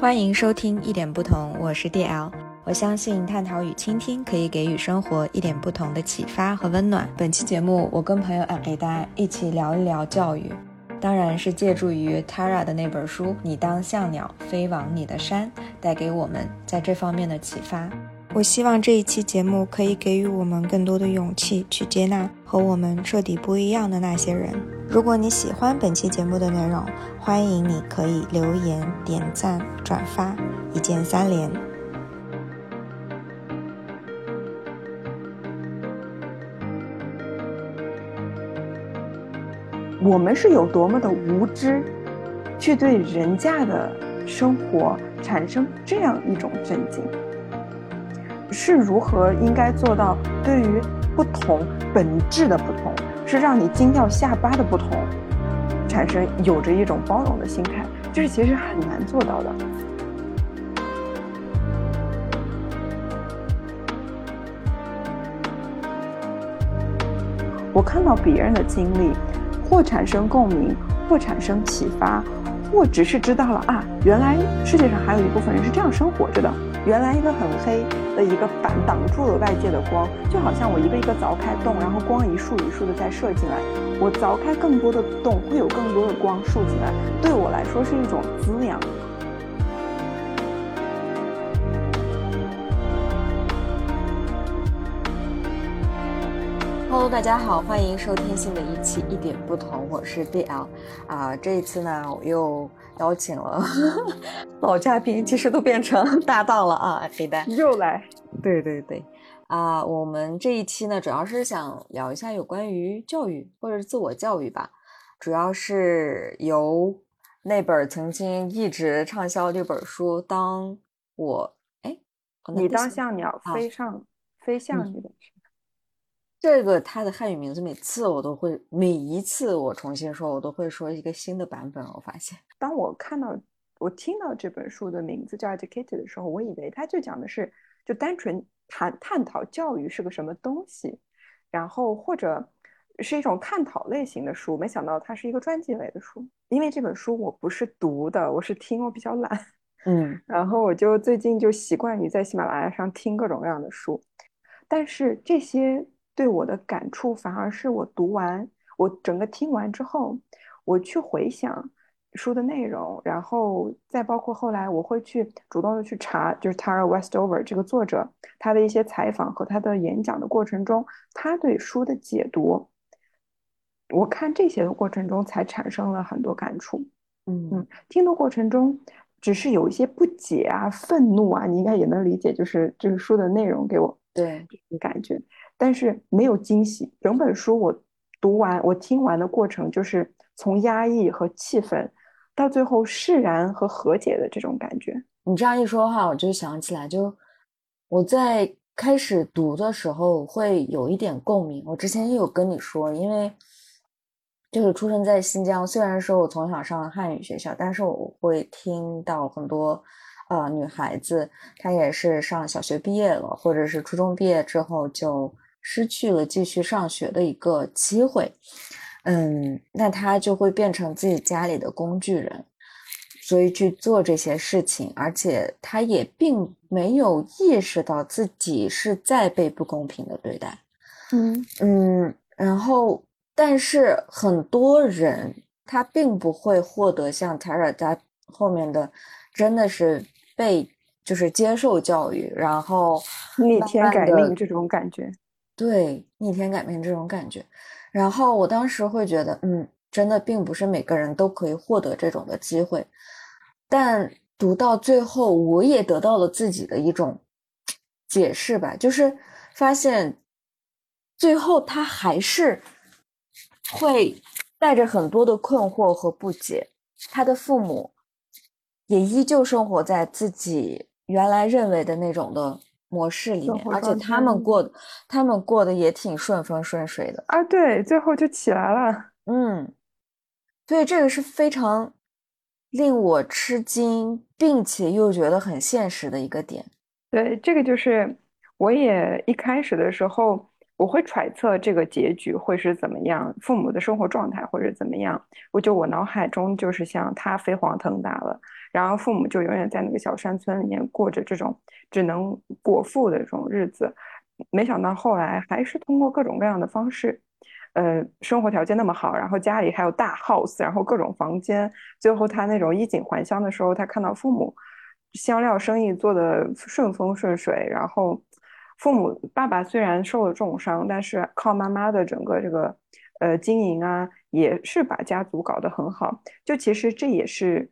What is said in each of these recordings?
欢迎收听一点不同，我是 DL。我相信探讨与倾听可以给予生活一点不同的启发和温暖。本期节目，我跟朋友阿给大家一起聊一聊教育，当然是借助于 Tara 的那本书《你当像鸟飞往你的山》，带给我们在这方面的启发。我希望这一期节目可以给予我们更多的勇气，去接纳和我们彻底不一样的那些人。如果你喜欢本期节目的内容，欢迎你可以留言、点赞、转发，一键三连。我们是有多么的无知，去对人家的生活产生这样一种震惊。是如何应该做到对于不同本质的不同，是让你惊掉下巴的不同，产生有着一种包容的心态，这是其实很难做到的。我看到别人的经历，或产生共鸣，或产生启发，或只是知道了啊，原来世界上还有一部分人是这样生活着的。原来一个很黑的一个板挡住了外界的光，就好像我一个一个凿开洞，然后光一束一束的再射进来。我凿开更多的洞，会有更多的光束进来，对我来说是一种滋养。Hello，大家好，欢迎收听新的一期一点不同，我是 BL 啊，这一次呢，我又邀请了 老嘉宾，其实都变成搭档了啊，黑蛋又来，对对对，啊，我们这一期呢，主要是想聊一下有关于教育或者是自我教育吧，主要是由那本曾经一直畅销这本书，当我哎，你当像鸟飞上飞向你的。这个它的汉语名字，每次我都会，每一次我重新说，我都会说一个新的版本。我发现，当我看到、我听到这本书的名字叫《Educated》的时候，我以为它就讲的是，就单纯谈探讨教育是个什么东西，然后或者是一种探讨类型的书。没想到它是一个传记类的书。因为这本书我不是读的，我是听，我比较懒。嗯，然后我就最近就习惯于在喜马拉雅上听各种各样的书，但是这些。对我的感触反而是我读完，我整个听完之后，我去回想书的内容，然后再包括后来我会去主动的去查，就是 Tara Westover 这个作者他的一些采访和他的演讲的过程中，他对书的解读，我看这些的过程中才产生了很多感触。嗯嗯，听的过程中只是有一些不解啊、愤怒啊，你应该也能理解，就是这个书的内容给我对感觉。但是没有惊喜。整本书我读完，我听完的过程就是从压抑和气愤，到最后释然和和解的这种感觉。你这样一说话，我就想起来，就我在开始读的时候会有一点共鸣。我之前也有跟你说，因为就是出生在新疆，虽然说我从小上汉语学校，但是我会听到很多。呃，女孩子她也是上小学毕业了，或者是初中毕业之后就失去了继续上学的一个机会，嗯，那他就会变成自己家里的工具人，所以去做这些事情，而且他也并没有意识到自己是在被不公平的对待，嗯。嗯，然后但是很多人他并不会获得像 Tara 他后面的，真的是。被就是接受教育，然后逆天改命这种感觉，对逆天改命这种感觉，然后我当时会觉得，嗯，真的并不是每个人都可以获得这种的机会，但读到最后，我也得到了自己的一种解释吧，就是发现最后他还是会带着很多的困惑和不解，他的父母。也依旧生活在自己原来认为的那种的模式里面，而且他们过的，他们过得也挺顺风顺水的啊。对，最后就起来了。嗯，所以这个是非常令我吃惊，并且又觉得很现实的一个点。对，这个就是我也一开始的时候。我会揣测这个结局会是怎么样，父母的生活状态或者怎么样。我就我脑海中就是像他飞黄腾达了，然后父母就永远在那个小山村里面过着这种只能果腹的这种日子。没想到后来还是通过各种各样的方式，呃，生活条件那么好，然后家里还有大 house，然后各种房间，最后他那种衣锦还乡的时候，他看到父母香料生意做得顺风顺水，然后父母爸爸虽然受了重伤，但是靠妈妈的整个这个呃经营啊，也是把家族搞得很好。就其实这也是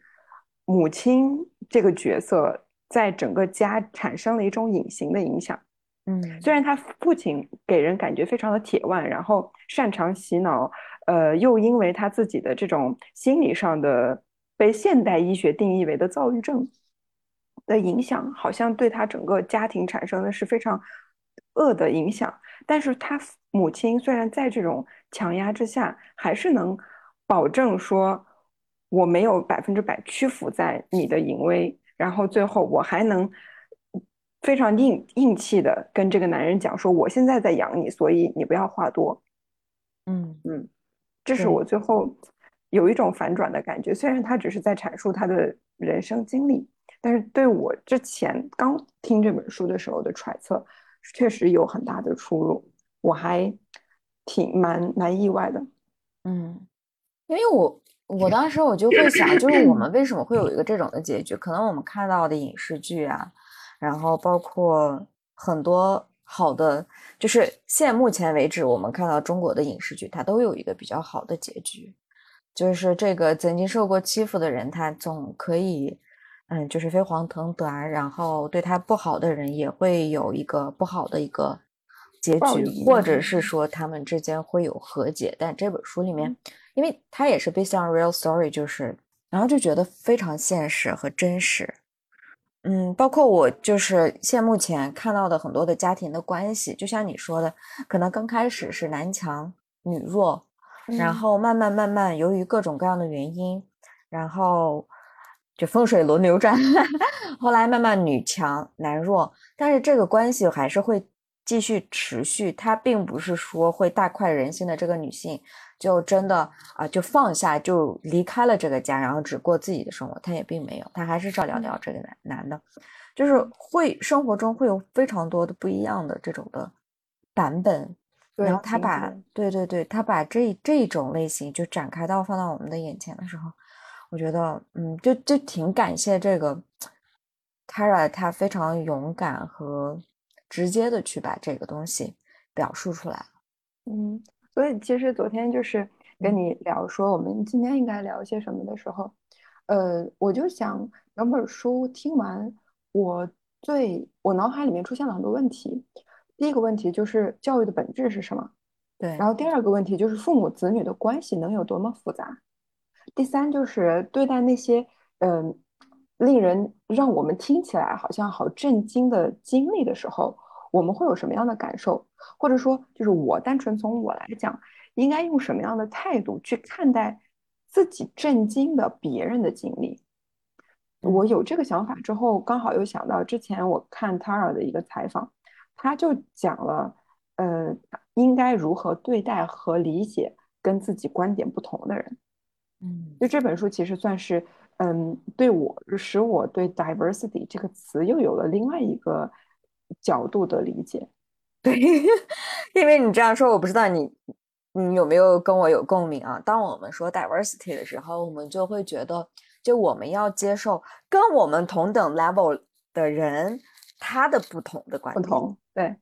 母亲这个角色在整个家产生了一种隐形的影响。嗯，虽然他父亲给人感觉非常的铁腕，然后擅长洗脑，呃，又因为他自己的这种心理上的被现代医学定义为的躁郁症的影响，好像对他整个家庭产生的是非常恶的影响。但是他母亲虽然在这种强压之下，还是能保证说我没有百分之百屈服在你的淫威，然后最后我还能。非常硬硬气的跟这个男人讲说：“我现在在养你，所以你不要话多。”嗯嗯，这是我最后有一种反转的感觉。虽然他只是在阐述他的人生经历，但是对我之前刚听这本书的时候的揣测，确实有很大的出入。我还挺蛮蛮意外的。嗯，因为我我当时我就会想，就是我们为什么会有一个这种的结局？可能我们看到的影视剧啊。然后包括很多好的，就是现目前为止，我们看到中国的影视剧，它都有一个比较好的结局，就是这个曾经受过欺负的人，他总可以，嗯，就是飞黄腾达，然后对他不好的人也会有一个不好的一个结局，或者是说他们之间会有和解。但这本书里面，因为它也是 based on real story，就是，然后就觉得非常现实和真实。嗯，包括我就是现目前看到的很多的家庭的关系，就像你说的，可能刚开始是男强女弱，然后慢慢慢慢由于各种各样的原因，然后就风水轮流转，后来慢慢女强男弱，但是这个关系还是会继续持续，它并不是说会大快人心的这个女性。就真的啊，就放下，就离开了这个家，然后只过自己的生活。她也并没有，她还是照料掉这个男男的，就是会生活中会有非常多的不一样的这种的版本。然后他把对对对，他把这这种类型就展开到放到我们的眼前的时候，我觉得嗯，就就挺感谢这个 Kara，他非常勇敢和直接的去把这个东西表述出来嗯。所以其实昨天就是跟你聊说我们今天应该聊些什么的时候，呃，我就想两本书听完，我最我脑海里面出现了很多问题。第一个问题就是教育的本质是什么？对。然后第二个问题就是父母子女的关系能有多么复杂？第三就是对待那些嗯令人让我们听起来好像好震惊的经历的时候。我们会有什么样的感受，或者说，就是我单纯从我来讲，应该用什么样的态度去看待自己震惊的别人的经历？我有这个想法之后，刚好又想到之前我看 Tara 的一个采访，他就讲了，呃，应该如何对待和理解跟自己观点不同的人。嗯，就这本书其实算是，嗯，对我使我对 diversity 这个词又有了另外一个。角度的理解，对，因为你这样说，我不知道你你有没有跟我有共鸣啊？当我们说 diversity 的时候，我们就会觉得，就我们要接受跟我们同等 level 的人他的不同的观点。不同，对，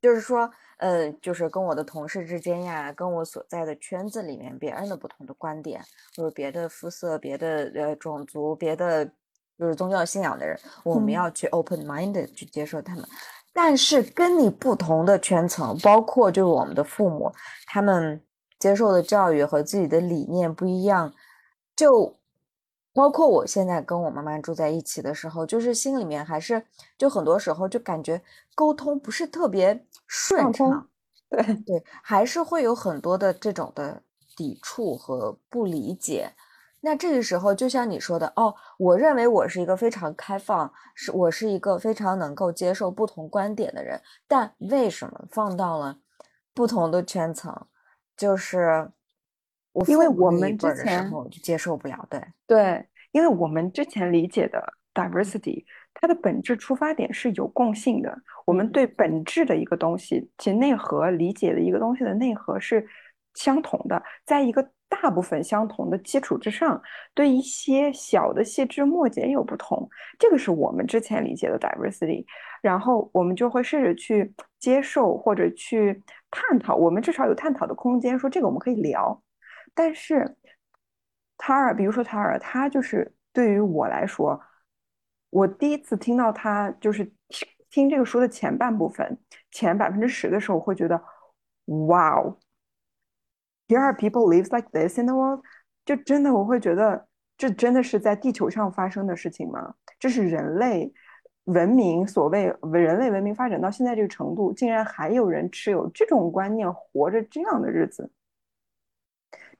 就是说，呃，就是跟我的同事之间呀，跟我所在的圈子里面别人的不同的观点，或者别的肤色、别的呃种族、别的。就是宗教信仰的人，我们要去 open minded 去接受他们。但是跟你不同的圈层，包括就是我们的父母，他们接受的教育和自己的理念不一样。就包括我现在跟我妈妈住在一起的时候，就是心里面还是就很多时候就感觉沟通不是特别顺畅。对 对，还是会有很多的这种的抵触和不理解。那这个时候，就像你说的哦，我认为我是一个非常开放，是我是一个非常能够接受不同观点的人。但为什么放到了不同的圈层，就是我因为我们之前就接受不了，对对，因为我们之前理解的 diversity，它的本质出发点是有共性的。我们对本质的一个东西，其内核理解的一个东西的内核是相同的，在一个大部分相同的基础之上，对一些小的细枝末节有不同。这个是我们之前理解的 diversity，然后我们就会试着去接受或者去探讨，我们至少有探讨的空间，说这个我们可以聊。但是。塔尔，比如说塔尔，他就是对于我来说，我第一次听到他就是听听这个书的前半部分，前百分之十的时候，会觉得，哇哦，Here are people lives like this in the world，就真的我会觉得，这真的是在地球上发生的事情吗？这是人类文明所谓人类文明发展到现在这个程度，竟然还有人持有这种观念，活着这样的日子。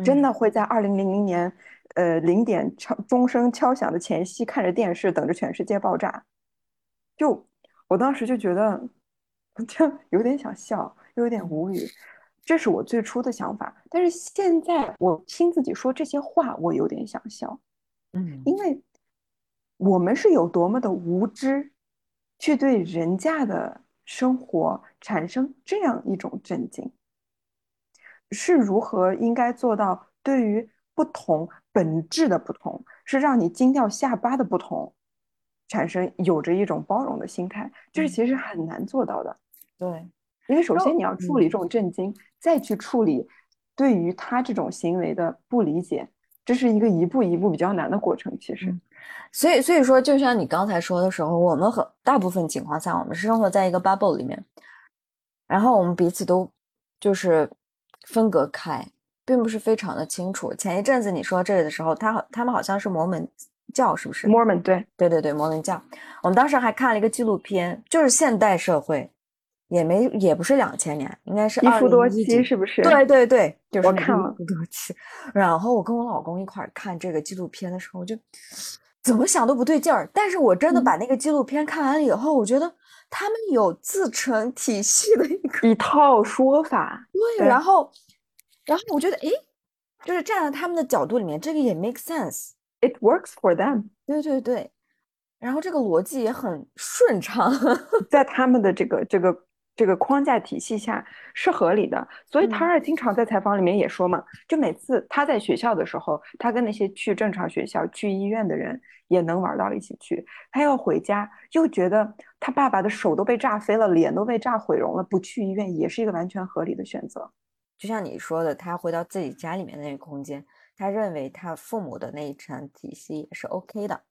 真的会在二零零零年，呃，零点敲钟声敲响的前夕，看着电视，等着全世界爆炸。就我当时就觉得，就有点想笑，又有点无语。这是我最初的想法。但是现在我听自己说这些话，我有点想笑。嗯，因为我们是有多么的无知，去对人家的生活产生这样一种震惊。是如何应该做到对于不同本质的不同，是让你惊掉下巴的不同，产生有着一种包容的心态，这是其实很难做到的。对，因为首先你要处理这种震惊，再去处理对于他这种行为的不理解，这是一个一步一步比较难的过程。其实，所以所以说，就像你刚才说的时候，我们很大部分情况下，我们是生活在一个 bubble 里面，然后我们彼此都就是。分隔开，并不是非常的清楚。前一阵子你说这个的时候，他好，他们好像是摩门教，是不是？Mormon，对，对对对，摩门教。我们当时还看了一个纪录片，就是现代社会，也没也不是两千年，应该是一夫多妻，是不是？对对对，就是我看了夫多妻。然后我跟我老公一块看这个纪录片的时候，就怎么想都不对劲儿。但是我真的把那个纪录片看完了以后，我觉得。他们有自成体系的一个一套说法，对，然后，然后我觉得，哎，就是站在他们的角度里面，这个也 make sense，it works for them，对对对，然后这个逻辑也很顺畅，在他们的这个这个。这个框架体系下是合理的，所以塔尔经常在采访里面也说嘛，就每次他在学校的时候，他跟那些去正常学校、去医院的人也能玩到一起去。他要回家，又觉得他爸爸的手都被炸飞了，脸都被炸毁容了，不去医院也是一个完全合理的选择。就像你说的，他回到自己家里面那个空间，他认为他父母的那一层体系也是 OK 的。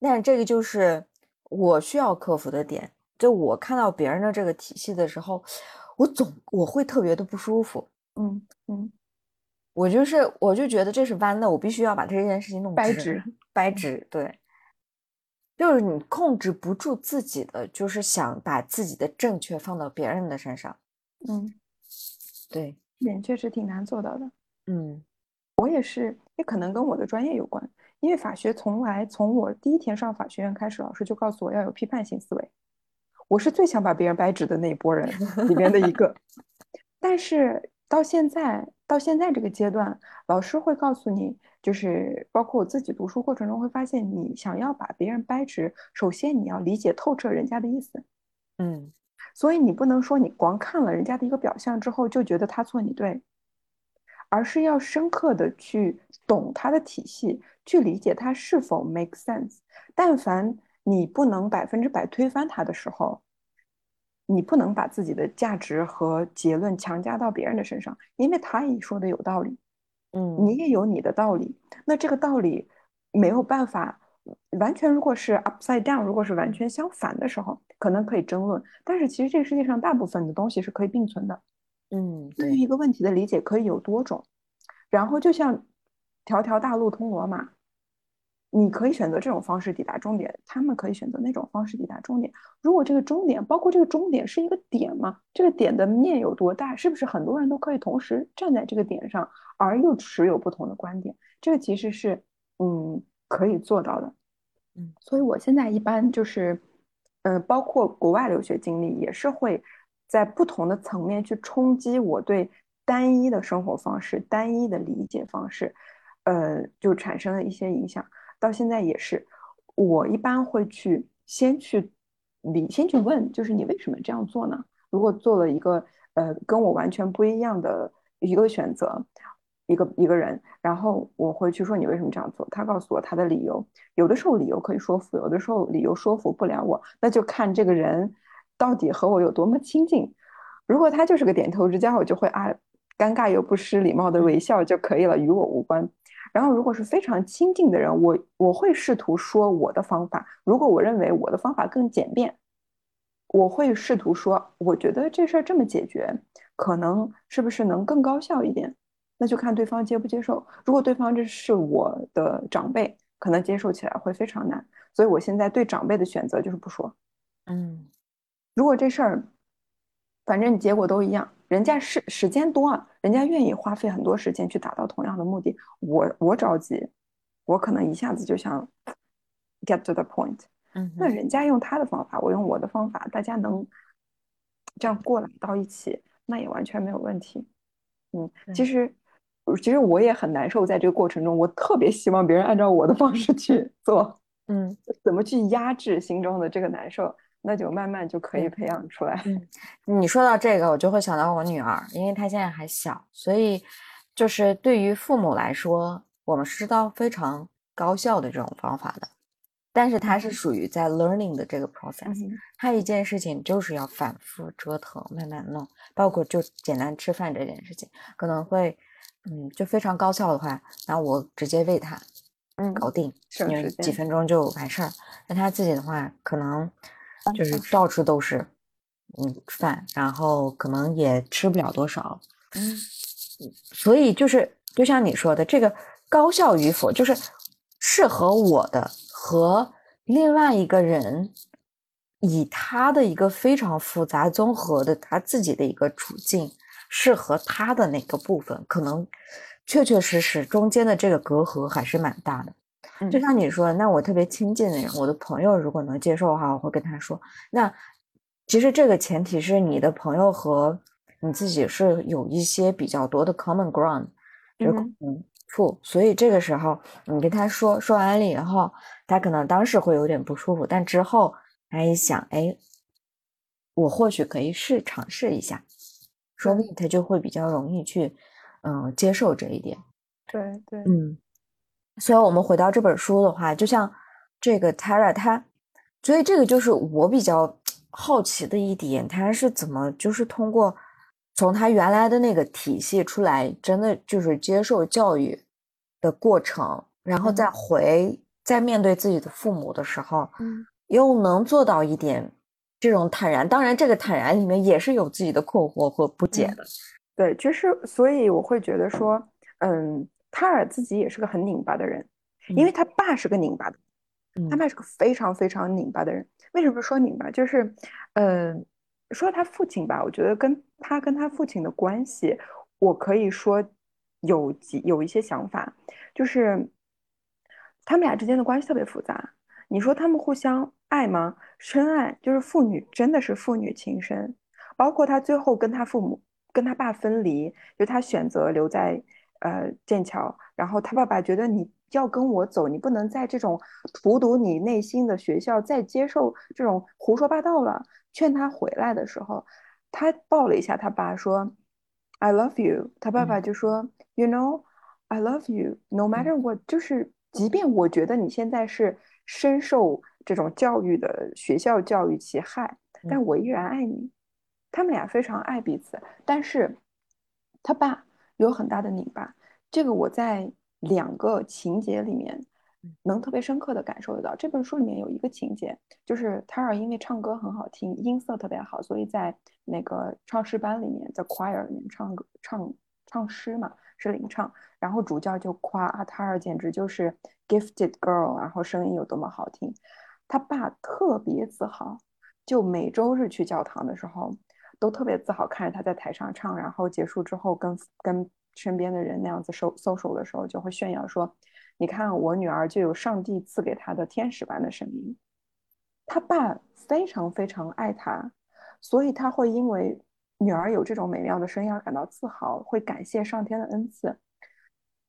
但是这个就是我需要克服的点。就我看到别人的这个体系的时候，我总我会特别的不舒服。嗯嗯，我就是我就觉得这是弯的，我必须要把这件事情弄掰直。掰直，对，就是你控制不住自己的，就是想把自己的正确放到别人的身上。嗯，对，也确实挺难做到的。嗯，我也是，也可能跟我的专业有关，因为法学从来从我第一天上法学院开始，老师就告诉我要有批判性思维。我是最想把别人掰直的那一波人里面的一个，但是到现在到现在这个阶段，老师会告诉你，就是包括我自己读书过程中会发现，你想要把别人掰直，首先你要理解透彻人家的意思，嗯，所以你不能说你光看了人家的一个表象之后就觉得他错你对，而是要深刻的去懂他的体系，去理解他是否 make sense，但凡。你不能百分之百推翻他的时候，你不能把自己的价值和结论强加到别人的身上，因为他也说的有道理，嗯，你也有你的道理，那这个道理没有办法完全，如果是 upside down，如果是完全相反的时候，可能可以争论，但是其实这个世界上大部分的东西是可以并存的，嗯，对于一个问题的理解可以有多种，然后就像条条大路通罗马。你可以选择这种方式抵达终点，他们可以选择那种方式抵达终点。如果这个终点，包括这个终点是一个点嘛，这个点的面有多大？是不是很多人都可以同时站在这个点上，而又持有不同的观点？这个其实是，嗯，可以做到的。嗯，所以我现在一般就是，嗯，包括国外留学经历，也是会在不同的层面去冲击我对单一的生活方式、单一的理解方式。呃，就产生了一些影响。到现在也是，我一般会去先去理，先去问，就是你为什么这样做呢？如果做了一个呃跟我完全不一样的一个选择，一个一个人，然后我会去说你为什么这样做，他告诉我他的理由。有的时候理由可以说服，有的时候理由说服不了我，那就看这个人到底和我有多么亲近。如果他就是个点头之交，我就会啊。尴尬又不失礼貌的微笑就可以了，与我无关。然后，如果是非常亲近的人，我我会试图说我的方法。如果我认为我的方法更简便，我会试图说，我觉得这事儿这么解决，可能是不是能更高效一点？那就看对方接不接受。如果对方这是我的长辈，可能接受起来会非常难。所以我现在对长辈的选择就是不说。嗯，如果这事儿，反正结果都一样。人家是时间多啊，人家愿意花费很多时间去达到同样的目的。我我着急，我可能一下子就想 get to the point。嗯，那人家用他的方法，我用我的方法，大家能这样过来到一起，那也完全没有问题。嗯，其实其实我也很难受，在这个过程中，我特别希望别人按照我的方式去做。嗯，怎么去压制心中的这个难受？那就慢慢就可以培养出来。嗯，你说到这个，我就会想到我女儿，因为她现在还小，所以就是对于父母来说，我们是知道非常高效的这种方法的，但是她是属于在 learning 的这个 process，她一件事情就是要反复折腾，慢慢弄，包括就简单吃饭这件事情，可能会，嗯，就非常高效的话，那我直接喂她，嗯，搞定，因为几分钟就完事儿。那她自己的话，可能。就是到处都是，嗯，饭，然后可能也吃不了多少，嗯，所以就是就像你说的，这个高效与否，就是适合我的和另外一个人，以他的一个非常复杂综合的他自己的一个处境，适合他的那个部分，可能确确实实中间的这个隔阂还是蛮大的。就像你说，那我特别亲近的人，我的朋友如果能接受的话，我会跟他说。那其实这个前提是你的朋友和你自己是有一些比较多的 common ground，就嗯。处，所以这个时候你跟他说说完了以后，他可能当时会有点不舒服，但之后他一想，哎，我或许可以试尝试一下，说不定他就会比较容易去嗯接受这一点。对对，嗯。所以，我们回到这本书的话，就像这个 Tara，他，所以这个就是我比较好奇的一点，他是怎么就是通过从他原来的那个体系出来，真的就是接受教育的过程，然后再回再面对自己的父母的时候，嗯，又能做到一点这种坦然。当然，这个坦然里面也是有自己的困惑和不解的。对，其实所以我会觉得说，嗯。塔尔自己也是个很拧巴的人，因为他爸是个拧巴的，他爸是个非常非常拧巴的人。为什么说拧巴？就是，呃，说他父亲吧，我觉得跟他跟他父亲的关系，我可以说有几有一些想法，就是他们俩之间的关系特别复杂。你说他们互相爱吗？深爱，就是父女真的是父女情深。包括他最后跟他父母跟他爸分离，就他选择留在。呃，剑桥，然后他爸爸觉得你要跟我走，你不能在这种荼毒你内心的学校再接受这种胡说八道了。劝他回来的时候，他抱了一下他爸，说：“I love you。”他爸爸就说：“You know, I love you, no matter what。”就是即便我觉得你现在是深受这种教育的学校教育其害，但我依然爱你。他们俩非常爱彼此，但是他爸。有很大的拧巴，这个我在两个情节里面能特别深刻的感受得到。这本书里面有一个情节，就是塔尔因为唱歌很好听，音色特别好，所以在那个唱诗班里面，在 choir 里面唱歌唱唱诗嘛，是领唱。然后主教就夸啊，塔尔简直就是 gifted girl，然后声音有多么好听。他爸特别自豪，就每周日去教堂的时候。都特别自豪看着他在台上唱，然后结束之后跟跟身边的人那样子收搜手的时候，就会炫耀说：“你看我女儿就有上帝赐给她的天使般的声音。”他爸非常非常爱她，所以他会因为女儿有这种美妙的声音而感到自豪，会感谢上天的恩赐。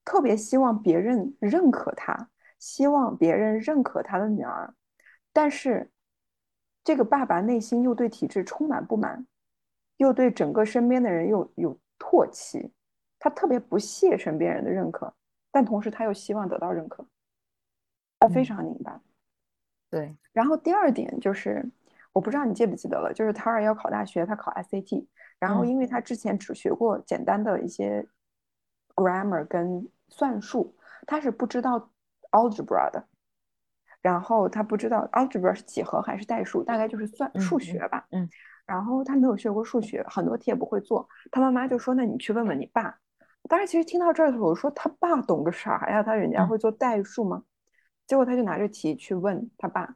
特别希望别人认可他，希望别人认可他的女儿，但是这个爸爸内心又对体制充满不满，又对整个身边的人又有唾弃，他特别不屑身边人的认可，但同时他又希望得到认可，他非常拧巴。对，然后第二点就是，我不知道你记不记得了，就是他儿要考大学，他考 SAT，然后因为他之前只学过简单的一些 grammar 跟算术，他是不知道 algebra 的，然后他不知道 algebra 是几何还是代数，大概就是算数学吧，嗯，然后他没有学过数学，很多题也不会做，他妈妈就说，那你去问问你爸。当时其实听到这儿的时候，我说他爸懂个啥呀？他人家会做代数吗？结果他就拿着题去问他爸，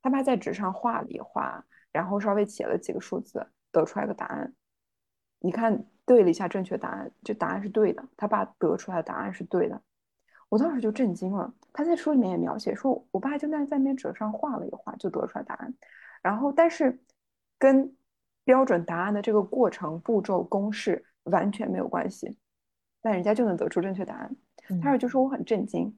他爸在纸上画了一画，然后稍微写了几个数字，得出来个答案。你看对了一下正确答案，这答案是对的。他爸得出来的答案是对的，我当时就震惊了。他在书里面也描写说，我爸就在在那纸上画了一画，就得出来答案。然后但是跟标准答案的这个过程、步骤、公式完全没有关系，但人家就能得出正确答案。他说就说我很震惊。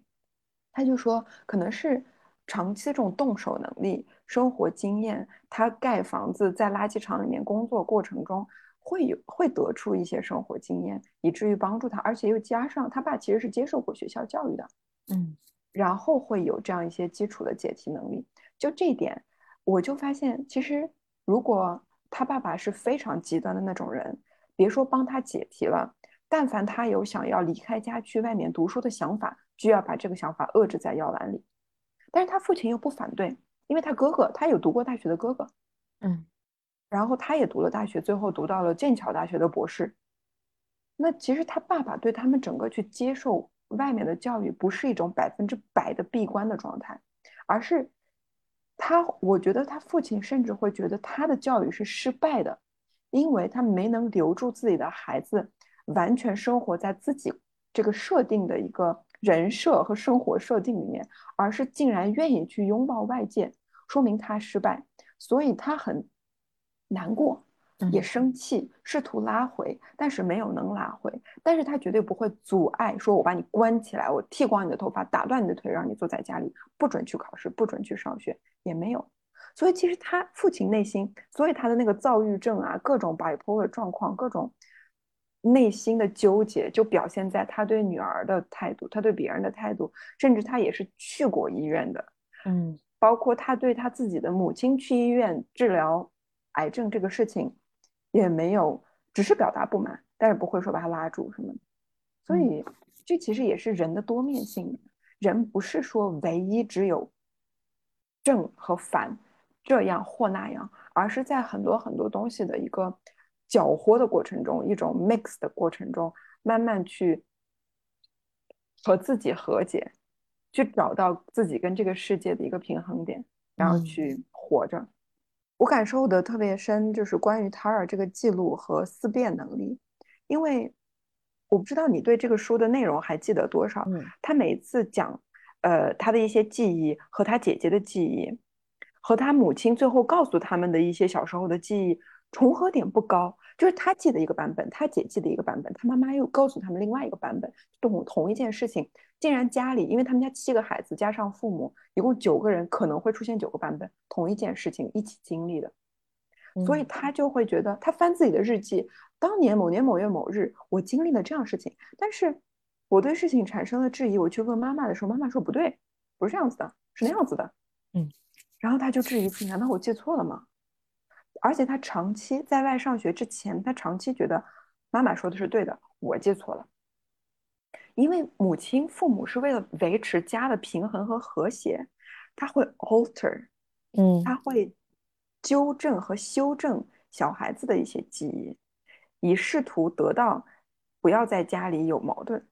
他就说，可能是长期这种动手能力、生活经验，他盖房子在垃圾场里面工作过程中，会有会得出一些生活经验，以至于帮助他，而且又加上他爸其实是接受过学校教育的，嗯，然后会有这样一些基础的解题能力。就这一点，我就发现，其实如果他爸爸是非常极端的那种人，别说帮他解题了，但凡他有想要离开家去外面读书的想法。就要把这个想法遏制在摇篮里，但是他父亲又不反对，因为他哥哥他有读过大学的哥哥，嗯，然后他也读了大学，最后读到了剑桥大学的博士。那其实他爸爸对他们整个去接受外面的教育，不是一种百分之百的闭关的状态，而是他，我觉得他父亲甚至会觉得他的教育是失败的，因为他没能留住自己的孩子，完全生活在自己这个设定的一个。人设和生活设定里面，而是竟然愿意去拥抱外界，说明他失败，所以他很难过，也生气，试图拉回，但是没有能拉回。但是他绝对不会阻碍，说我把你关起来，我剃光你的头发，打断你的腿，让你坐在家里，不准去考试，不准去上学，也没有。所以其实他父亲内心，所以他的那个躁郁症啊，各种 bipolar 状况，各种。内心的纠结就表现在他对女儿的态度，他对别人的态度，甚至他也是去过医院的，嗯，包括他对他自己的母亲去医院治疗癌症这个事情，也没有，只是表达不满，但是不会说把他拉住什么。所以这其实也是人的多面性，人不是说唯一只有正和反这样或那样，而是在很多很多东西的一个。搅和的过程中，一种 mix 的过程中，慢慢去和自己和解，去找到自己跟这个世界的一个平衡点，然后去活着。我感受的特别深，就是关于塔尔这个记录和思辨能力，因为我不知道你对这个书的内容还记得多少。他每次讲，呃，他的一些记忆和他姐姐的记忆，和他母亲最后告诉他们的一些小时候的记忆。重合点不高，就是他记得一个版本，他姐记得一个版本，他妈妈又告诉他们另外一个版本，同同一件事情，竟然家里，因为他们家七个孩子加上父母，一共九个人，可能会出现九个版本，同一件事情一起经历的，所以他就会觉得，他翻自己的日记，当年某年某月某日，我经历了这样事情，但是我对事情产生了质疑，我去问妈妈的时候，妈妈说不对，不是这样子的，是那样子的，嗯，然后他就质疑自己，难道我记错了吗？而且他长期在外上学之前，他长期觉得妈妈说的是对的，我记错了。因为母亲、父母是为了维持家的平衡和和谐，他会 alter，嗯，他会纠正和修正小孩子的一些记忆，以试图得到不要在家里有矛盾。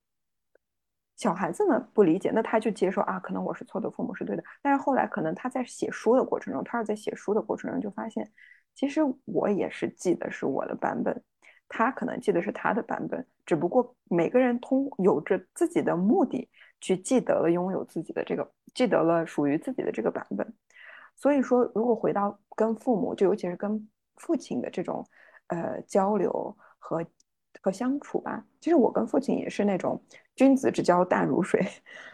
小孩子呢不理解，那他就接受啊，可能我是错的，父母是对的。但是后来可能他在写书的过程中，他是在写书的过程中就发现。其实我也是记得是我的版本，他可能记得是他的版本，只不过每个人通有着自己的目的去记得了拥有自己的这个，记得了属于自己的这个版本。所以说，如果回到跟父母，就尤其是跟父亲的这种呃交流和和相处吧，其实我跟父亲也是那种君子之交淡如水。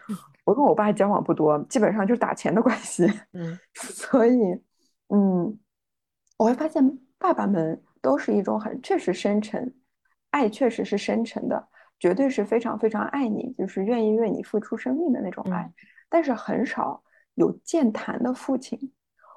我跟我爸交往不多，基本上就是打钱的关系。嗯，所以，嗯，我会发现爸爸们都是一种很确实深沉，爱确实是深沉的，绝对是非常非常爱你，就是愿意为你付出生命的那种爱。但是很少有健谈的父亲。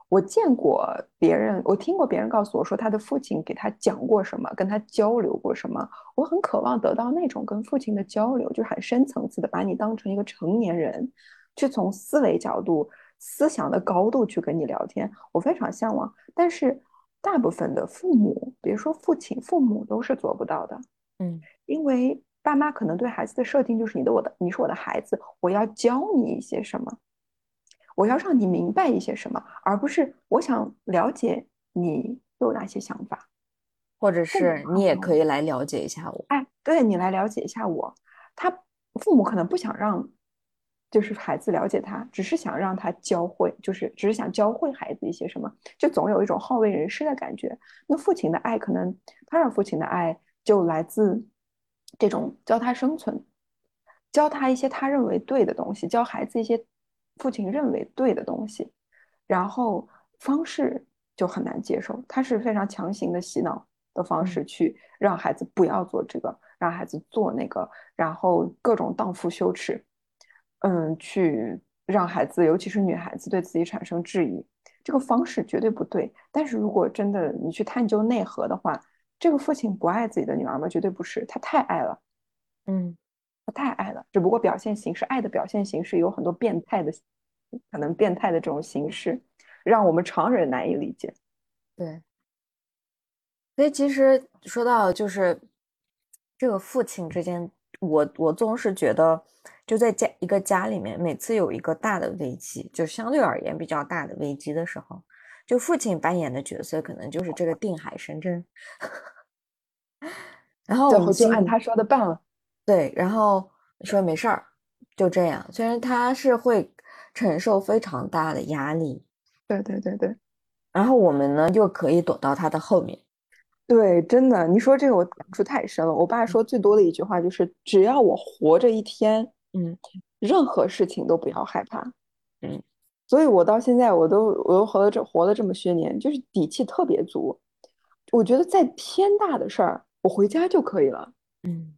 我见过别人，我听过别人告诉我说，他的父亲给他讲过什么，跟他交流过什么。我很渴望得到那种跟父亲的交流，就是很深层次的，把你当成一个成年人，去从思维角度、思想的高度去跟你聊天。我非常向往，但是大部分的父母，别说父亲，父母都是做不到的。嗯，因为爸妈可能对孩子的设定就是你的我的，你是我的孩子，我要教你一些什么。我要让你明白一些什么，而不是我想了解你有哪些想法，或者是你也可以来了解一下我。哎，对你来了解一下我。他父母可能不想让，就是孩子了解他，只是想让他教会，就是只是想教会孩子一些什么，就总有一种好为人师的感觉。那父亲的爱，可能他让父亲的爱就来自这种教他生存，教他一些他认为对的东西，教孩子一些。父亲认为对的东西，然后方式就很难接受。他是非常强行的洗脑的方式，去让孩子不要做这个，让孩子做那个，然后各种荡妇羞耻，嗯，去让孩子，尤其是女孩子对自己产生质疑。这个方式绝对不对。但是如果真的你去探究内核的话，这个父亲不爱自己的女儿吗？绝对不是，他太爱了。嗯。他太爱了，只不过表现形式，爱的表现形式有很多变态的，可能变态的这种形式，让我们常人难以理解。对，所以其实说到就是这个父亲之间，我我总是觉得，就在家一个家里面，每次有一个大的危机，就相对而言比较大的危机的时候，就父亲扮演的角色可能就是这个定海神针，然后我们就按他说的办了。对，然后说没事儿，就这样。虽然他是会承受非常大的压力，对对对对。然后我们呢，就可以躲到他的后面。对，真的，你说这个我感触太深了。我爸说最多的一句话就是：只要我活着一天，嗯，任何事情都不要害怕。嗯，所以我到现在我都我都活了这活了这么些年，就是底气特别足。我觉得再天大的事儿，我回家就可以了。嗯。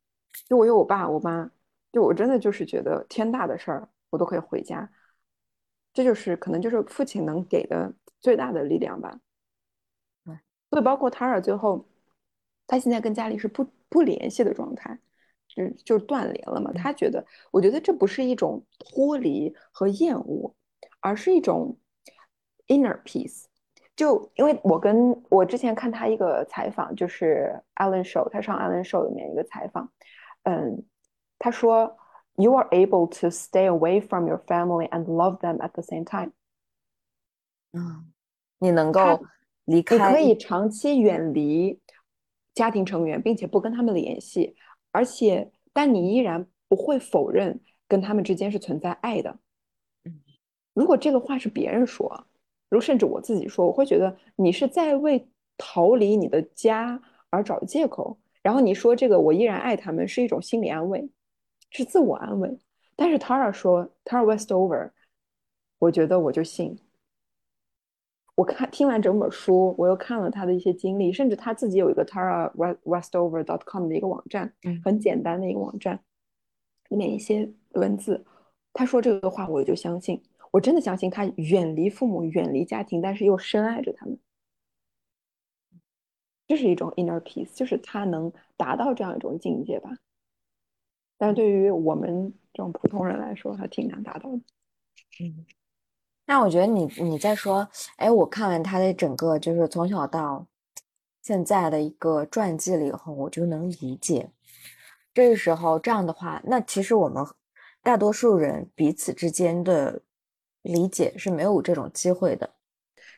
就我有我爸我妈，就我真的就是觉得天大的事儿我都可以回家，这就是可能就是父亲能给的最大的力量吧。所以包括塔尔最后，他现在跟家里是不不联系的状态，就就断联了嘛。他觉得，我觉得这不是一种脱离和厌恶，而是一种 inner peace。就因为我跟我之前看他一个采访，就是 Alan Show，他上 Alan Show 里面一个采访。嗯，他说，You are able to stay away from your family and love them at the same time。嗯，你能够离开，你可以长期远离家庭成员，并且不跟他们联系，而且，但你依然不会否认跟他们之间是存在爱的。嗯，如果这个话是别人说，如甚至我自己说，我会觉得你是在为逃离你的家而找借口。然后你说这个，我依然爱他们，是一种心理安慰，是自我安慰。但是 Tara 说，Tara Westover，我觉得我就信。我看听完整本书，我又看了他的一些经历，甚至他自己有一个 Tara Westover.com 的一个网站，很简单的一个网站，里面一些文字。他说这个话，我就相信，我真的相信他远离父母，远离家庭，但是又深爱着他们。这是一种 inner peace，就是他能达到这样一种境界吧。但是对于我们这种普通人来说，还挺难达到的。嗯，那我觉得你你在说，哎，我看完他的整个就是从小到现在的一个传记了以后，我就能理解。这个时候这样的话，那其实我们大多数人彼此之间的理解是没有这种机会的。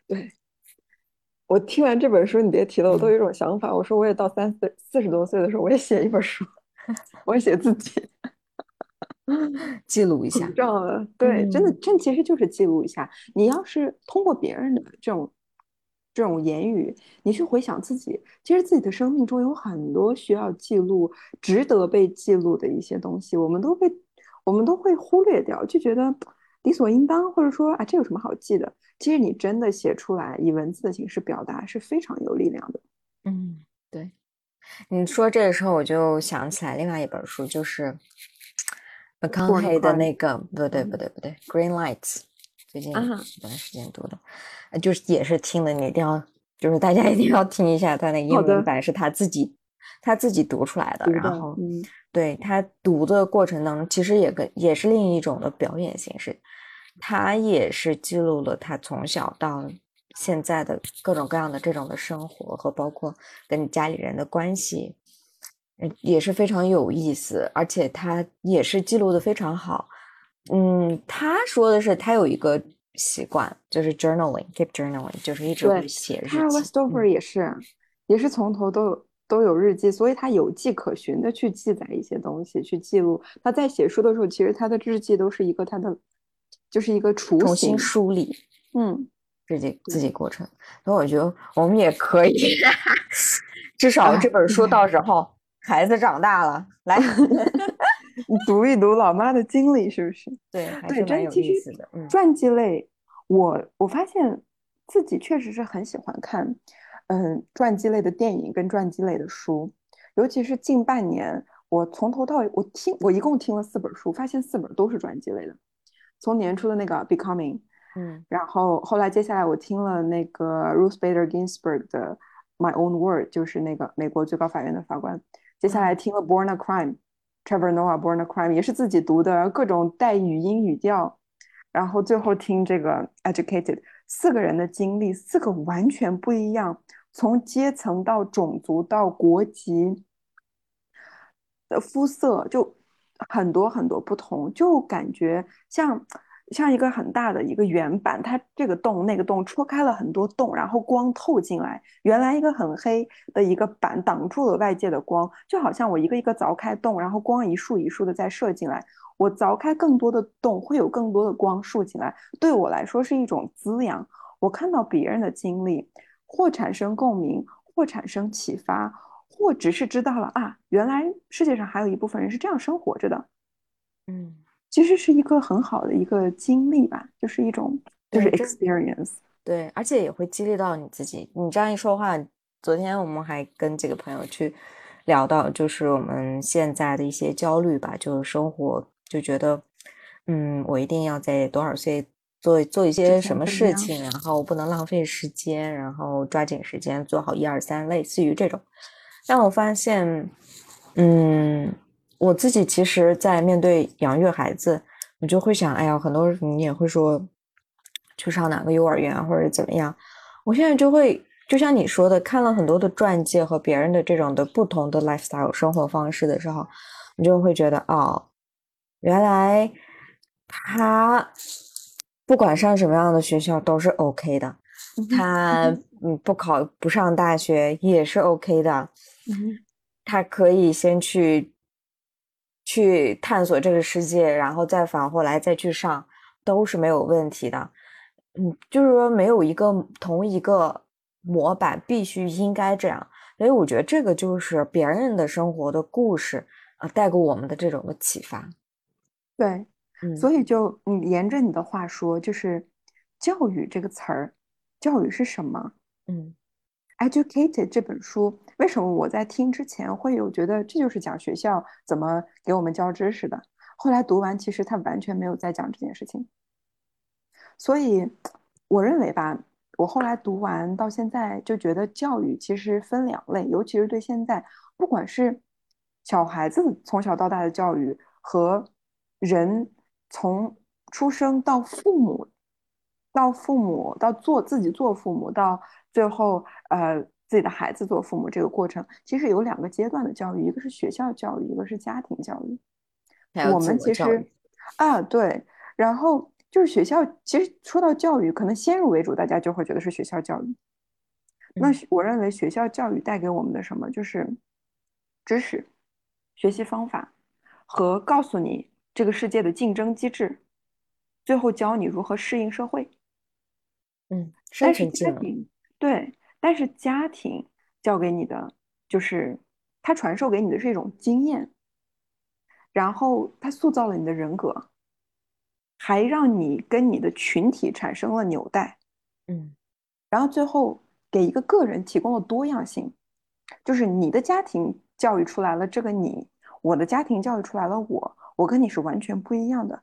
对。我听完这本书，你别提了，我都有一种想法。我说，我也到三四四十多岁的时候，我也写一本书，我也写自己，记录一下。这样对，真的，这其实就是记录一下。你要是通过别人的这种，这种言语，你去回想自己，其实自己的生命中有很多需要记录、值得被记录的一些东西，我们都被我们都会忽略掉，就觉得理所应当，或者说啊，这有什么好记的？其实你真的写出来，以文字的形式表达是非常有力量的。嗯，对。你说这个时候，我就想起来另外一本书，就是 McConaughey 的那个，不对，不对，不对，《Green Lights》。最近一段时间读的，就是也是听的，你一定要，就是大家一定要听一下他那英文版，是他自己他自己读出来的。然后，对他读的过程当中，其实也跟也是另一种的表演形式，他也是记录了他从小到现在的各种各样的这种的生活和包括跟家里人的关系，也是非常有意思，而且他也是记录的非常好。嗯，他说的是他有一个习惯，就是 journaling，keep journaling，就是一直会写日记。他 Westover 也是，也是从头都有都有日记，所以他有迹可循的去记载一些东西，去记录。他在写书的时候，其实他的日记都是一个他的，就是一个雏形，重新梳理，嗯，自己自己过程。所以我觉得我们也可以，至少这本书到时候孩子长大了来。你读一读老妈的经历，是不是？对，还是，真有意思的。传记类，我我发现自己确实是很喜欢看，嗯，传记类的电影跟传记类的书，尤其是近半年，我从头到尾，我听，我一共听了四本书，发现四本都是传记类的。从年初的那个《Becoming》，嗯，然后后来接下来我听了那个 Ruth Bader Ginsburg 的《My Own Word》，就是那个美国最高法院的法官。接下来听了《Born a Crime》。Trevor Noah Born a Crime 也是自己读的，各种带语音语调，然后最后听这个 Educated，四个人的经历，四个完全不一样，从阶层到种族到国籍的肤色，就很多很多不同，就感觉像。像一个很大的一个圆板，它这个洞那个洞戳开了很多洞，然后光透进来。原来一个很黑的一个板挡住了外界的光，就好像我一个一个凿开洞，然后光一束一束的再射进来。我凿开更多的洞，会有更多的光束进来，对我来说是一种滋养。我看到别人的经历，或产生共鸣，或产生启发，或只是知道了啊，原来世界上还有一部分人是这样生活着的。嗯。其实是一个很好的一个经历吧，就是一种就是 experience，对，而且也会激励到你自己。你这样一说话，昨天我们还跟几个朋友去聊到，就是我们现在的一些焦虑吧，就是生活就觉得，嗯，我一定要在多少岁做做一些什么事情，然后不能浪费时间，然后抓紧时间做好一二三，类似于这种。但我发现，嗯。我自己其实，在面对养育孩子，我就会想，哎呀，很多你也会说，去上哪个幼儿园或者怎么样。我现在就会，就像你说的，看了很多的传记和别人的这种的不同的 lifestyle 生活方式的时候，你就会觉得，哦，原来他不管上什么样的学校都是 OK 的，他嗯不考不上大学也是 OK 的，他可以先去。去探索这个世界，然后再返回来再去上，都是没有问题的。嗯，就是说没有一个同一个模板，必须应该这样。所以我觉得这个就是别人的生活的故事啊，带给我们的这种的启发。对，所以就你沿着你的话说，就是教育这个词儿，教育是什么？嗯。Educated 这本书，为什么我在听之前会有觉得这就是讲学校怎么给我们教知识的？后来读完，其实他完全没有在讲这件事情。所以我认为吧，我后来读完到现在就觉得教育其实分两类，尤其是对现在，不管是小孩子从小到大的教育，和人从出生到父母，到父母到做自己做父母到。最后，呃，自己的孩子做父母这个过程，其实有两个阶段的教育，一个是学校教育，一个是家庭教育。我们其实啊，对，然后就是学校，其实说到教育，可能先入为主，大家就会觉得是学校教育。那我认为学校教育带给我们的什么，就是知识、学习方法和告诉你这个世界的竞争机制，最后教你如何适应社会。嗯，但是家庭。对，但是家庭教给你的就是他传授给你的是一种经验，然后他塑造了你的人格，还让你跟你的群体产生了纽带，嗯，然后最后给一个个人提供了多样性，就是你的家庭教育出来了这个你，我的家庭教育出来了我，我跟你是完全不一样的，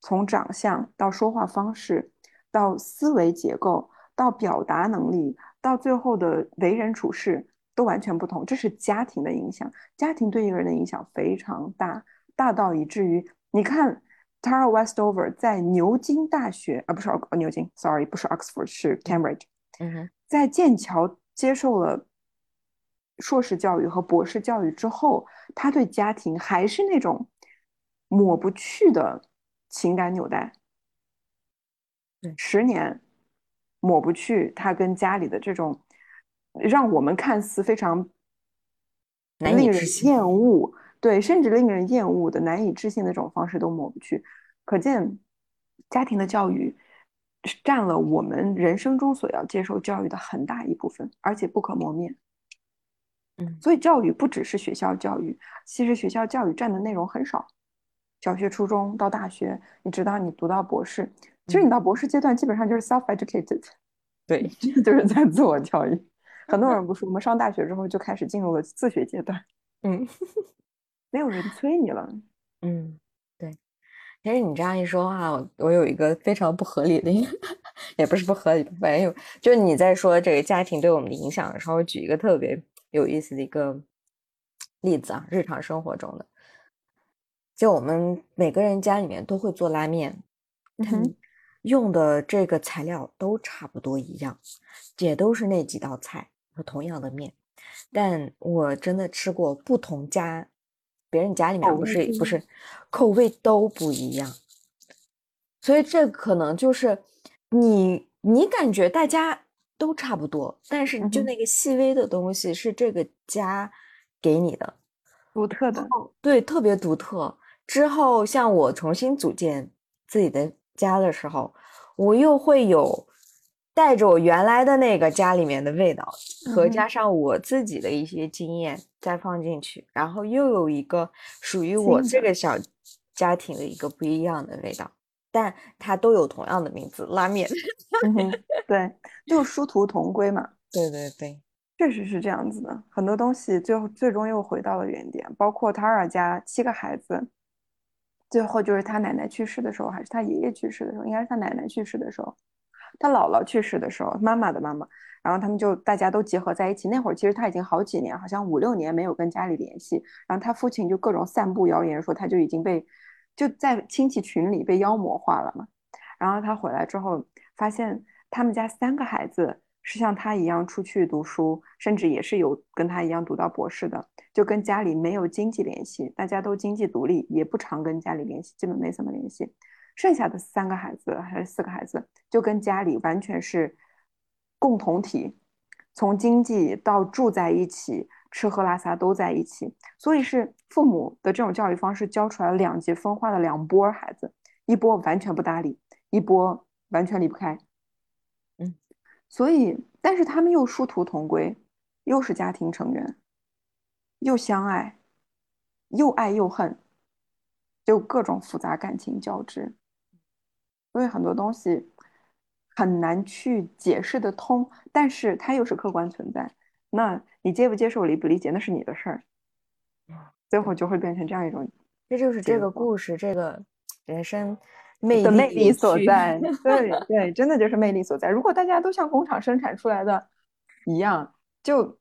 从长相到说话方式，到思维结构，到表达能力。到最后的为人处事都完全不同，这是家庭的影响。家庭对一个人的影响非常大，大到以至于你看，Tara Westover 在牛津大学啊，不是牛津，sorry，不是 Oxford，是 Cambridge，嗯哼，在剑桥接受了硕士教育和博士教育之后，他对家庭还是那种抹不去的情感纽带。十年。抹不去他跟家里的这种让我们看似非常令人厌恶，对，甚至令人厌恶的难以置信的这种方式都抹不去。可见，家庭的教育占了我们人生中所要接受教育的很大一部分，而且不可磨灭。嗯，所以教育不只是学校教育，其实学校教育占的内容很少。小学、初中到大学，你直到你读到博士。其实你到博士阶段，基本上就是 self-educated，对，就是在自我教育。很多人不是我们上大学之后就开始进入了自学阶段，嗯，没有人催你了，嗯，对。其实你这样一说话，我我有一个非常不合理的，也不是不合理，反正有，就是你在说这个家庭对我们的影响的时候，举一个特别有意思的一个例子啊，日常生活中的，就我们每个人家里面都会做拉面，嗯。用的这个材料都差不多一样，也都是那几道菜和同样的面，但我真的吃过不同家，别人家里面不是不是，口味都不一样，所以这可能就是你你感觉大家都差不多，但是就那个细微的东西是这个家给你的。独特的，对，特别独特。之后像我重新组建自己的。家的时候，我又会有带着我原来的那个家里面的味道，和加上我自己的一些经验再放进去，然后又有一个属于我这个小家庭的一个不一样的味道，但它都有同样的名字——拉面。对，就殊途同归嘛。对对对，确实是这样子的。很多东西最后最终又回到了原点，包括塔尔家七个孩子。最后就是他奶奶去世的时候，还是他爷爷去世的时候？应该是他奶奶去世的时候，他姥姥去世的时候，妈妈的妈妈。然后他们就大家都结合在一起。那会儿其实他已经好几年，好像五六年没有跟家里联系。然后他父亲就各种散布谣言，说他就已经被就在亲戚群里被妖魔化了嘛。然后他回来之后，发现他们家三个孩子。是像他一样出去读书，甚至也是有跟他一样读到博士的，就跟家里没有经济联系，大家都经济独立，也不常跟家里联系，基本没怎么联系。剩下的三个孩子还是四个孩子，就跟家里完全是共同体，从经济到住在一起，吃喝拉撒都在一起。所以是父母的这种教育方式教出来了两极分化的两波孩子，一波完全不搭理，一波完全离不开。所以，但是他们又殊途同归，又是家庭成员，又相爱，又爱又恨，就各种复杂感情交织。所以很多东西很难去解释得通，但是它又是客观存在。那你接不接受、理不理解，那是你的事儿。最后就会变成这样一种，这就是这个故事，这个人生。的魅力所在，对对，真的就是魅力所在。如果大家都像工厂生产出来的一样，就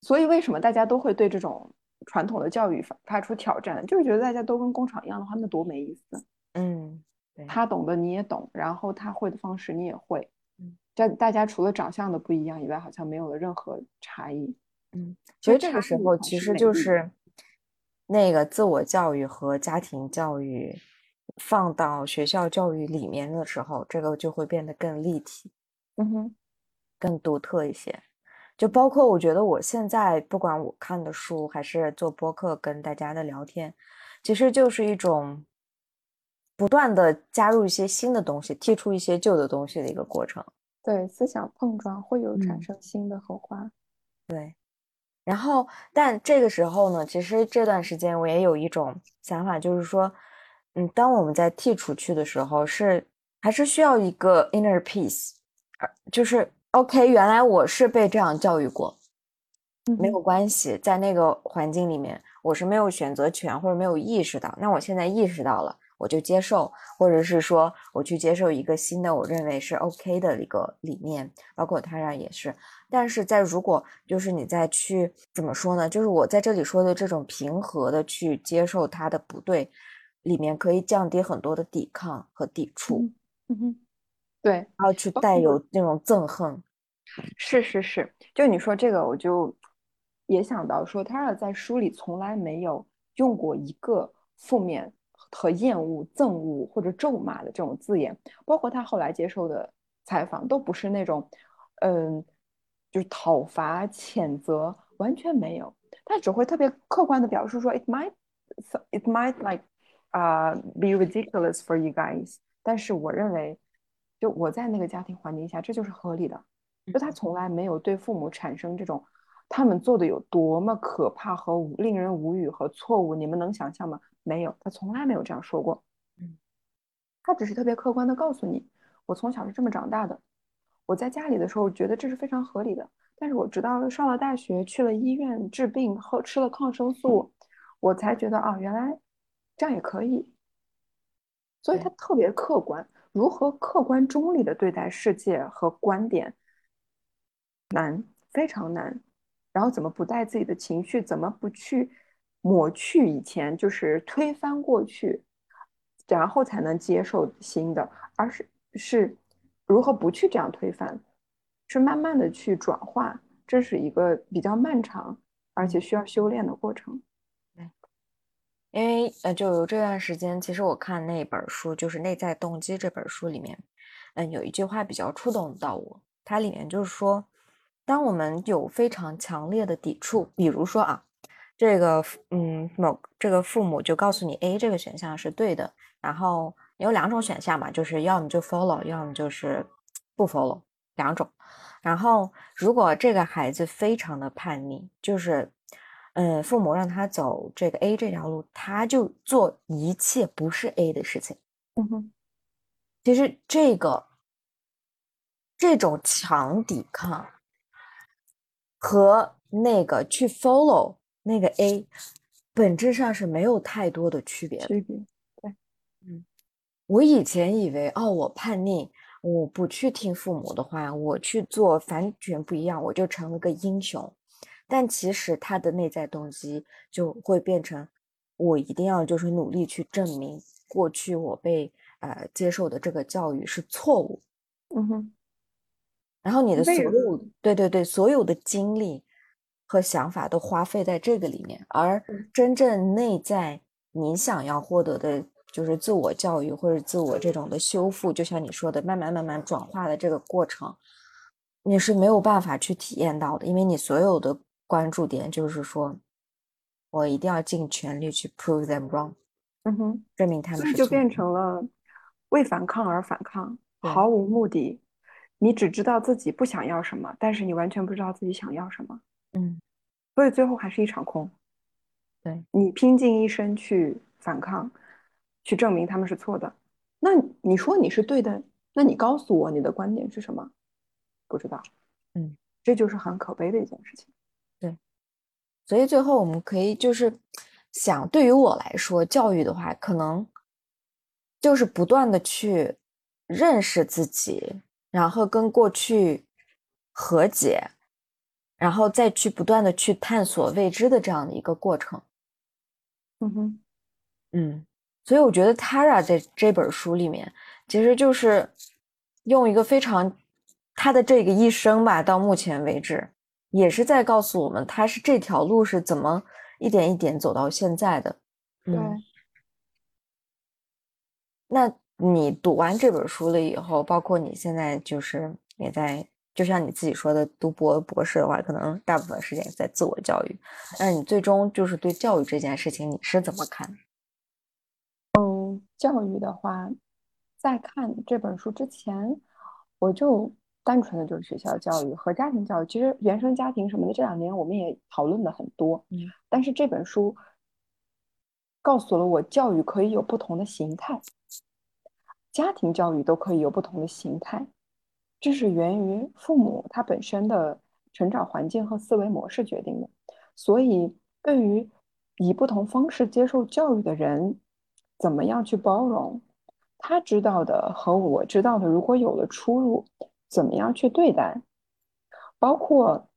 所以为什么大家都会对这种传统的教育发发出挑战？就是觉得大家都跟工厂一样的话，那多没意思。嗯，他懂的你也懂，然后他会的方式你也会，这大家除了长相的不一样以外，好像没有了任何差异。嗯，其实这个时候其实就是那个自我教育和家庭教育。放到学校教育里面的时候，这个就会变得更立体，嗯哼，更独特一些。就包括我觉得我现在不管我看的书，还是做播客跟大家的聊天，其实就是一种不断的加入一些新的东西，剔除一些旧的东西的一个过程。对，思想碰撞会有产生新的火花。对，然后但这个时候呢，其实这段时间我也有一种想法，就是说，嗯，当我们在剔除去的时候，是还是需要一个 inner peace，就是 OK，原来我是被这样教育过，没有关系，在那个环境里面，我是没有选择权或者没有意识到，那我现在意识到了。我就接受，或者是说我去接受一个新的，我认为是 OK 的一个理念，包括他俩也是。但是在如果就是你再去怎么说呢？就是我在这里说的这种平和的去接受他的不对，里面可以降低很多的抵抗和抵触。嗯哼，对，然后去带有那种憎恨。是是是，就你说这个，我就也想到说，他俩在书里从来没有用过一个负面。和厌恶、憎恶或者咒骂的这种字眼，包括他后来接受的采访，都不是那种，嗯，就是讨伐、谴责，完全没有。他只会特别客观的表述说，it might, it might like, 啊，be ridiculous for you guys。但是我认为，就我在那个家庭环境下，这就是合理的。就他从来没有对父母产生这种，他们做的有多么可怕和令人无语和错误，你们能想象吗？没有，他从来没有这样说过。嗯，他只是特别客观的告诉你，我从小是这么长大的。我在家里的时候觉得这是非常合理的，但是我直到上了大学，去了医院治病，后吃了抗生素，我才觉得啊，原来这样也可以。所以他特别客观，如何客观中立的对待世界和观点，难，非常难。然后怎么不带自己的情绪？怎么不去？抹去以前就是推翻过去，然后才能接受新的，而是是如何不去这样推翻，是慢慢的去转化，这是一个比较漫长而且需要修炼的过程。因为呃，就这段时间，其实我看那本书，就是《内在动机》这本书里面，嗯，有一句话比较触动到我，它里面就是说，当我们有非常强烈的抵触，比如说啊。这个嗯，某这个父母就告诉你 A 这个选项是对的，然后有两种选项嘛，就是要么就 follow，要么就是不 follow，两种。然后如果这个孩子非常的叛逆，就是嗯，父母让他走这个 A 这条路，他就做一切不是 A 的事情。嗯哼，其实这个这种强抵抗和那个去 follow。那个 A，本质上是没有太多的区别。区别，对，嗯，我以前以为，哦，我叛逆，我不去听父母的话，我去做完全不一样，我就成了个英雄。但其实他的内在动机就会变成，我一定要就是努力去证明过去我被呃接受的这个教育是错误。嗯哼，然后你的所有，对对对，所有的精力。和想法都花费在这个里面，而真正内在你想要获得的，就是自我教育或者自我这种的修复，就像你说的，慢慢慢慢转化的这个过程，你是没有办法去体验到的，因为你所有的关注点就是说，我一定要尽全力去 prove them wrong，嗯哼，证明他们是，所以就变成了为反抗而反抗，毫无目的，你只知道自己不想要什么，但是你完全不知道自己想要什么。嗯，所以最后还是一场空。对你拼尽一生去反抗，去证明他们是错的。那你说你是对的，那你告诉我你的观点是什么？不知道。嗯，这就是很可悲的一件事情。对，所以最后我们可以就是想，对于我来说，教育的话，可能就是不断的去认识自己，然后跟过去和解。然后再去不断的去探索未知的这样的一个过程，嗯哼，嗯，所以我觉得 Tara 在这本书里面，其实就是用一个非常他的这个一生吧，到目前为止，也是在告诉我们，他是这条路是怎么一点一点走到现在的。对，那你读完这本书了以后，包括你现在就是也在。就像你自己说的，读博博士的话，可能大部分时间在自我教育。那你最终就是对教育这件事情，你是怎么看？嗯，教育的话，在看这本书之前，我就单纯的就是学校教育和家庭教育。其实原生家庭什么的，这两年我们也讨论的很多。嗯，但是这本书告诉了我，教育可以有不同的形态，家庭教育都可以有不同的形态。这是源于父母他本身的成长环境和思维模式决定的。所以，对于以不同方式接受教育的人，怎么样去包容？他知道的和我知道的，如果有了出入，怎么样去对待？包括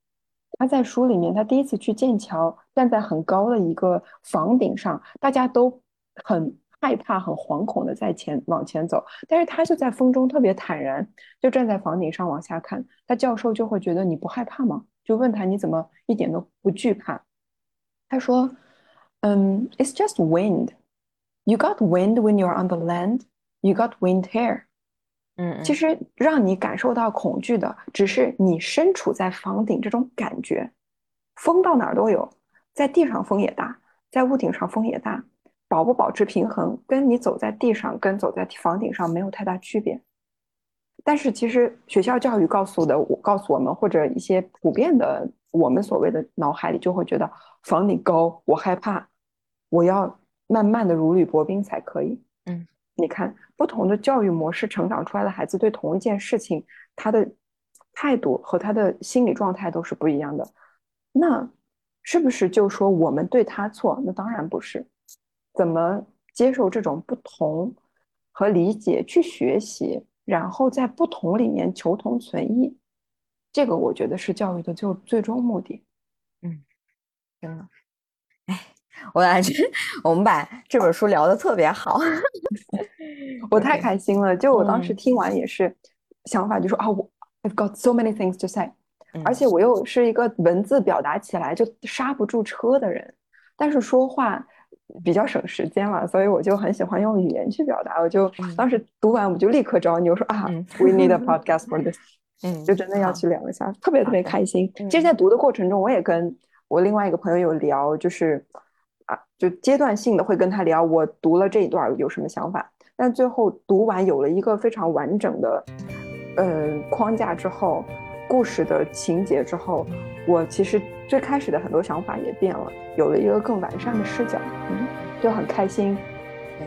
他在书里面，他第一次去剑桥，站在很高的一个房顶上，大家都很害怕、很惶恐的在前往前走，但是他就在风中特别坦然，就站在房顶上往下看。他教授就会觉得你不害怕吗？就问他你怎么一点都不惧怕？他说：“嗯，It's just wind. You got wind when you are on the land.” You got wind here，嗯，其实让你感受到恐惧的，只是你身处在房顶这种感觉。风到哪儿都有，在地上风也大，在屋顶上风也大。保不保持平衡，跟你走在地上跟走在房顶上没有太大区别。但是其实学校教育告诉的，我告诉我们，或者一些普遍的我们所谓的脑海里就会觉得房顶高，我害怕，我要慢慢的如履薄冰才可以。嗯。你看，不同的教育模式成长出来的孩子，对同一件事情，他的态度和他的心理状态都是不一样的。那是不是就说我们对他错？那当然不是。怎么接受这种不同和理解，去学习，然后在不同里面求同存异，这个我觉得是教育的就最终目的。嗯，真的。我感觉我们把这本书聊得特别好，我太开心了。就我当时听完也是想法，就说啊，我 I've got so many things to say，而且我又是一个文字表达起来就刹不住车的人，但是说话比较省时间嘛，所以我就很喜欢用语言去表达。我就当时读完，我就立刻找你，我说啊，We need a podcast for this，嗯，就真的要去聊一下，特别特别开心。其实，在读的过程中，我也跟我另外一个朋友有聊，就是。啊，就阶段性的会跟他聊，我读了这一段有什么想法，但最后读完有了一个非常完整的，呃框架之后，故事的情节之后，我其实最开始的很多想法也变了，有了一个更完善的视角，嗯，就很开心，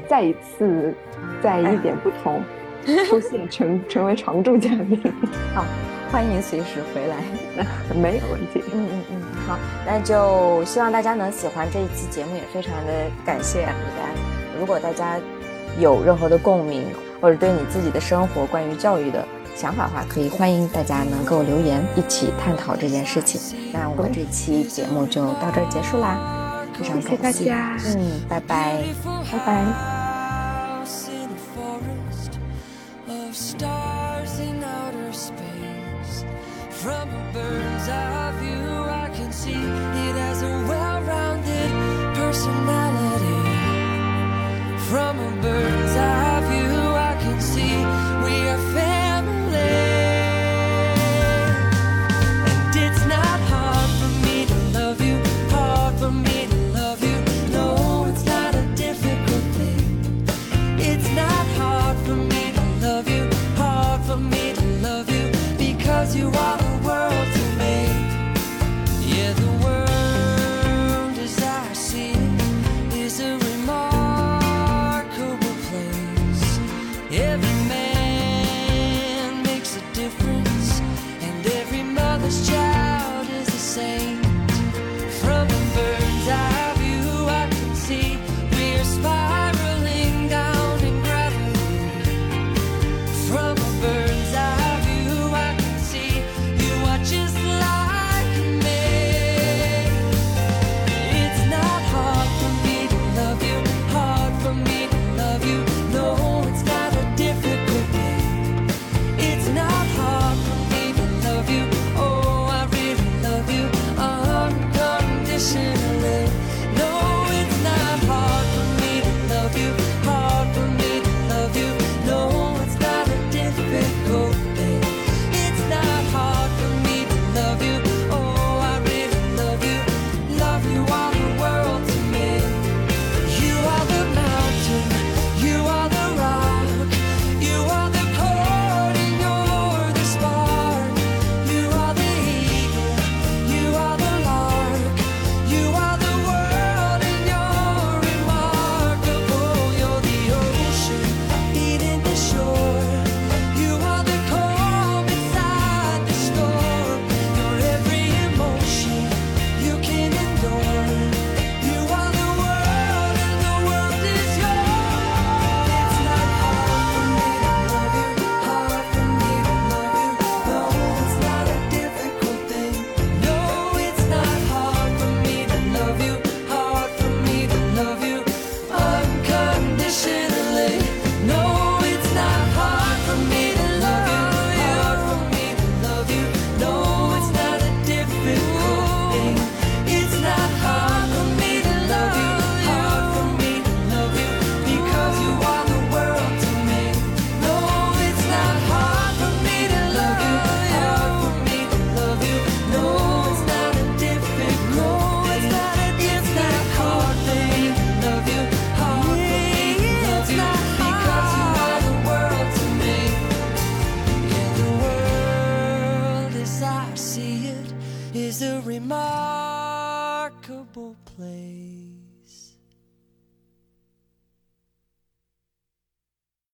再一次在一点不同出现成成为常驻嘉宾，好。欢迎随时回来，没有问题。嗯嗯嗯，好，那就希望大家能喜欢这一期节目，也非常的感谢大家。如果大家有任何的共鸣，或者对你自己的生活关于教育的想法的话，可以欢迎大家能够留言，一起探讨这件事情。那我们这期节目就到这儿结束啦，非常感谢大家。嗯，拜拜，拜拜。From a bird's see it as a well rounded personality.